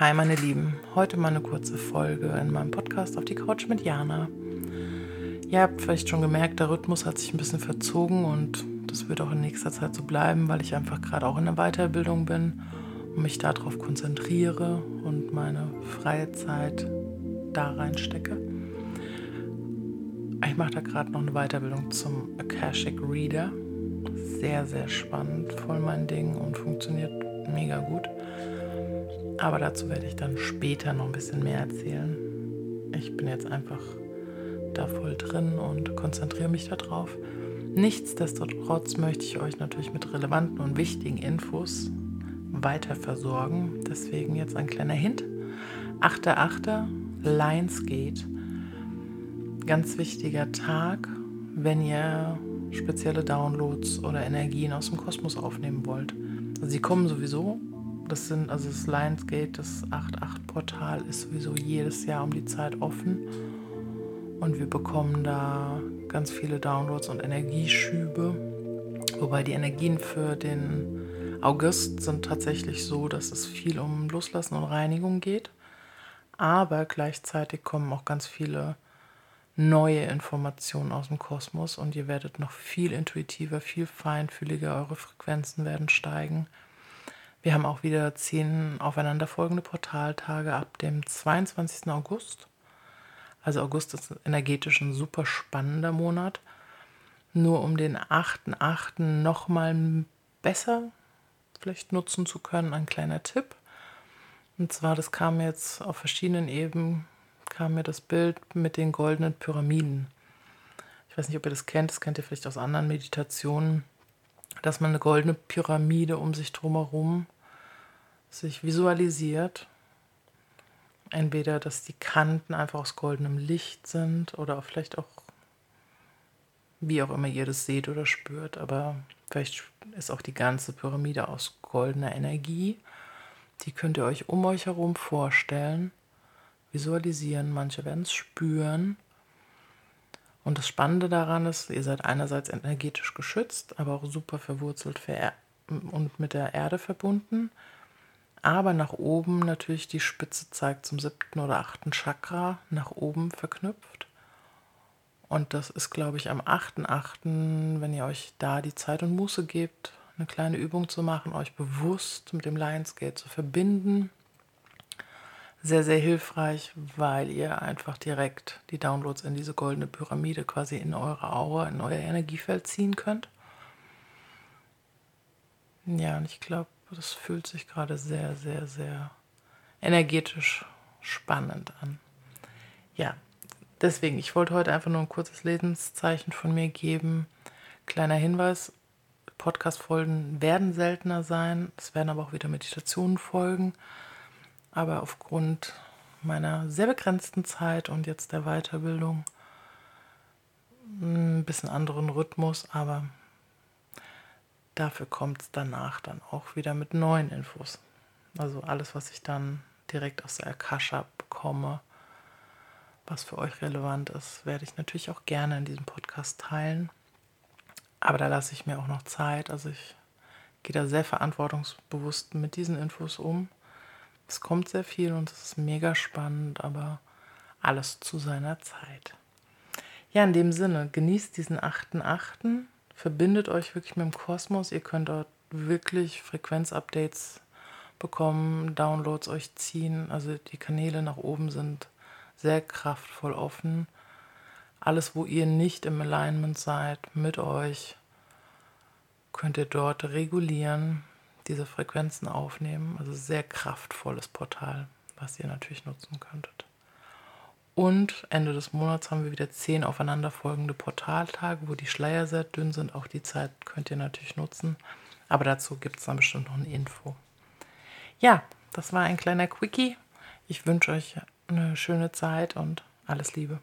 Hi meine Lieben, heute mal eine kurze Folge in meinem Podcast auf die Couch mit Jana. Ihr habt vielleicht schon gemerkt, der Rhythmus hat sich ein bisschen verzogen und das wird auch in nächster Zeit so bleiben, weil ich einfach gerade auch in der Weiterbildung bin und mich darauf konzentriere und meine freie Zeit da reinstecke. Ich mache da gerade noch eine Weiterbildung zum Akashic Reader. Sehr, sehr spannend, voll mein Ding und funktioniert mega gut. Aber dazu werde ich dann später noch ein bisschen mehr erzählen. Ich bin jetzt einfach da voll drin und konzentriere mich darauf. Nichtsdestotrotz möchte ich euch natürlich mit relevanten und wichtigen Infos weiter versorgen. Deswegen jetzt ein kleiner Hint. 8.8. Lionsgate. Ganz wichtiger Tag, wenn ihr spezielle Downloads oder Energien aus dem Kosmos aufnehmen wollt. Also sie kommen sowieso das sind, also das Lionsgate, das 8.8-Portal ist sowieso jedes Jahr um die Zeit offen. Und wir bekommen da ganz viele Downloads und Energieschübe. Wobei die Energien für den August sind tatsächlich so, dass es viel um Loslassen und Reinigung geht. Aber gleichzeitig kommen auch ganz viele neue Informationen aus dem Kosmos und ihr werdet noch viel intuitiver, viel feinfühliger, eure Frequenzen werden steigen. Wir haben auch wieder zehn aufeinanderfolgende Portaltage ab dem 22. August. Also August ist energetisch ein super spannender Monat. Nur um den 8.8. nochmal besser vielleicht nutzen zu können, ein kleiner Tipp. Und zwar, das kam jetzt auf verschiedenen Ebenen, kam mir das Bild mit den goldenen Pyramiden. Ich weiß nicht, ob ihr das kennt, das kennt ihr vielleicht aus anderen Meditationen, dass man eine goldene Pyramide um sich drumherum sich visualisiert. Entweder, dass die Kanten einfach aus goldenem Licht sind oder vielleicht auch, wie auch immer ihr das seht oder spürt, aber vielleicht ist auch die ganze Pyramide aus goldener Energie. Die könnt ihr euch um euch herum vorstellen, visualisieren. Manche werden es spüren. Und das Spannende daran ist, ihr seid einerseits energetisch geschützt, aber auch super verwurzelt und mit der Erde verbunden aber nach oben natürlich die Spitze zeigt zum siebten oder achten Chakra nach oben verknüpft. Und das ist, glaube ich, am 8.8., wenn ihr euch da die Zeit und Muße gebt, eine kleine Übung zu machen, euch bewusst mit dem Lionsgate zu verbinden. Sehr, sehr hilfreich, weil ihr einfach direkt die Downloads in diese goldene Pyramide quasi in eure Aura, in euer Energiefeld ziehen könnt. Ja, und ich glaube, das fühlt sich gerade sehr, sehr, sehr energetisch spannend an. Ja, deswegen, ich wollte heute einfach nur ein kurzes Lebenszeichen von mir geben. Kleiner Hinweis, Podcast-Folgen werden seltener sein. Es werden aber auch wieder Meditationen folgen. Aber aufgrund meiner sehr begrenzten Zeit und jetzt der Weiterbildung ein bisschen anderen Rhythmus, aber dafür kommt es danach dann auch wieder mit neuen Infos. Also alles, was ich dann direkt aus der Akasha bekomme, was für euch relevant ist, werde ich natürlich auch gerne in diesem Podcast teilen. Aber da lasse ich mir auch noch Zeit. Also ich gehe da sehr verantwortungsbewusst mit diesen Infos um. Es kommt sehr viel und es ist mega spannend, aber alles zu seiner Zeit. Ja, in dem Sinne, genießt diesen 8.8 verbindet euch wirklich mit dem Kosmos. Ihr könnt dort wirklich Frequenzupdates bekommen, Downloads euch ziehen. Also die Kanäle nach oben sind sehr kraftvoll offen. Alles, wo ihr nicht im Alignment seid mit euch, könnt ihr dort regulieren, diese Frequenzen aufnehmen. Also sehr kraftvolles Portal, was ihr natürlich nutzen könntet. Und Ende des Monats haben wir wieder zehn aufeinanderfolgende Portaltage, wo die Schleier sehr dünn sind. Auch die Zeit könnt ihr natürlich nutzen. Aber dazu gibt es dann bestimmt noch eine Info. Ja, das war ein kleiner Quickie. Ich wünsche euch eine schöne Zeit und alles Liebe.